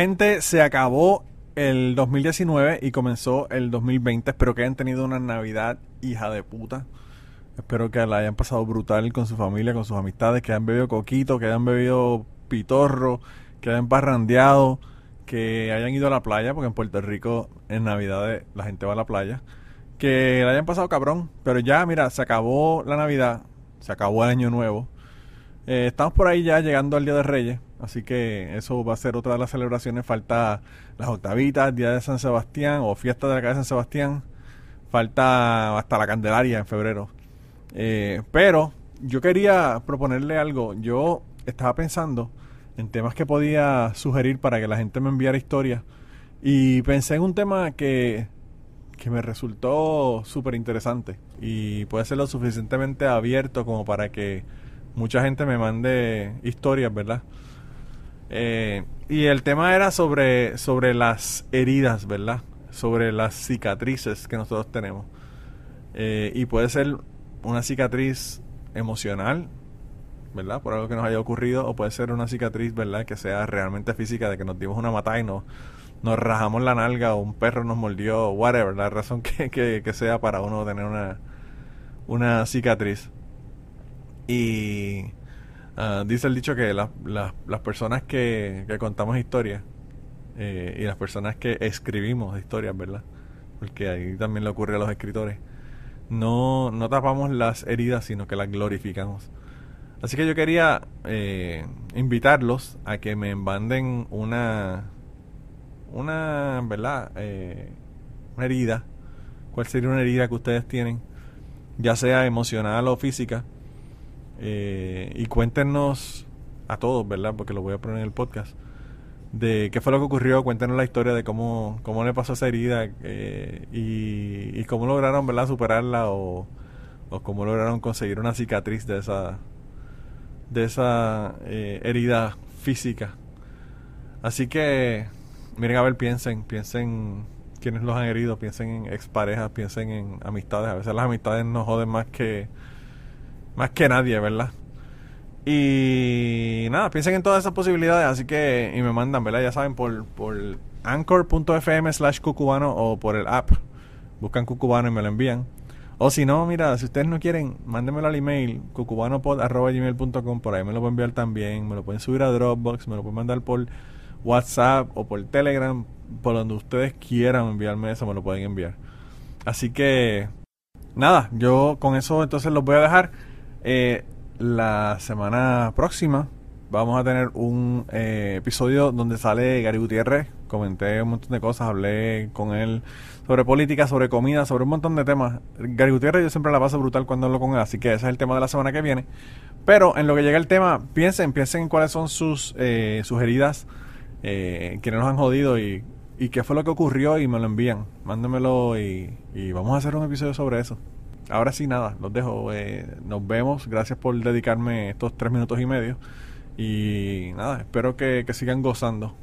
Gente, se acabó el 2019 y comenzó el 2020. Espero que hayan tenido una Navidad hija de puta. Espero que la hayan pasado brutal con su familia, con sus amistades, que hayan bebido coquito, que hayan bebido pitorro, que hayan parrandeado, que hayan ido a la playa, porque en Puerto Rico en Navidad la gente va a la playa. Que la hayan pasado cabrón. Pero ya, mira, se acabó la Navidad, se acabó el Año Nuevo. Eh, estamos por ahí ya llegando al Día de Reyes. Así que eso va a ser otra de las celebraciones. Falta las octavitas, Día de San Sebastián o Fiesta de la Calle de San Sebastián. Falta hasta la Candelaria en febrero. Eh, pero yo quería proponerle algo. Yo estaba pensando en temas que podía sugerir para que la gente me enviara historias. Y pensé en un tema que, que me resultó súper interesante. Y puede ser lo suficientemente abierto como para que mucha gente me mande historias, ¿verdad? Eh, y el tema era sobre, sobre las heridas, ¿verdad? Sobre las cicatrices que nosotros tenemos. Eh, y puede ser una cicatriz emocional, ¿verdad? Por algo que nos haya ocurrido, o puede ser una cicatriz, ¿verdad? Que sea realmente física, de que nos dimos una matada y nos, nos rajamos la nalga, o un perro nos mordió, whatever, la razón que, que, sea para uno tener una, una cicatriz. Y Ah, dice el dicho que las personas que, contamos historias eh, y las personas que escribimos historias, ¿verdad? Porque ahí también le ocurre a los escritores. No, no tapamos las heridas, sino que las glorificamos. Así que yo quería eh, invitarlos a que me manden una, una, ¿verdad? Eh, una herida. ¿Cuál sería una herida que ustedes tienen? Ya sea emocional o física eh, y cuéntenos a todos, ¿verdad? Porque lo voy a poner en el podcast. De qué fue lo que ocurrió, cuéntenos la historia de cómo, cómo le pasó esa herida eh, y, cómo lograron, ¿verdad? Superarla o, o cómo lograron conseguir una cicatriz de esa, de esa eh, herida física. Así que, miren a ver, piensen, piensen quienes los han herido, piensen en exparejas, piensen en amistades. A veces las amistades nos joden más que más que nadie, ¿verdad? Y nada, piensen en todas esas posibilidades, así que, y me mandan, ¿verdad? Ya saben, por, por anchor.fm slash cucubano o por el app. Buscan cucubano y me lo envían. O si no, mira, si ustedes no quieren, mándenmelo al email cucubanopod.gmail.com, por ahí me lo pueden enviar también, me lo pueden subir a Dropbox, me lo pueden mandar por WhatsApp o por Telegram, por donde ustedes quieran enviarme eso, me lo pueden enviar. Así que, nada, yo con eso entonces los voy a dejar. Eh, la semana próxima vamos a tener un eh, episodio donde sale Gary Gutiérrez. Comenté un montón de cosas, hablé con él sobre política, sobre comida, sobre un montón de temas. Gary Gutiérrez yo siempre la paso brutal cuando hablo con él, así que ese es el tema de la semana que viene. Pero en lo que llega el tema, piensen, piensen en cuáles son sus, eh, sus heridas, eh, quienes nos han jodido y, y, qué fue lo que ocurrió y me lo envían. Mándenmelo y, y vamos a hacer un episodio sobre eso ahora sí, nada, los dejo. Eh, nos vemos. Gracias por dedicarme estos tres minutos y medio. Y nada, espero que sigan gozando.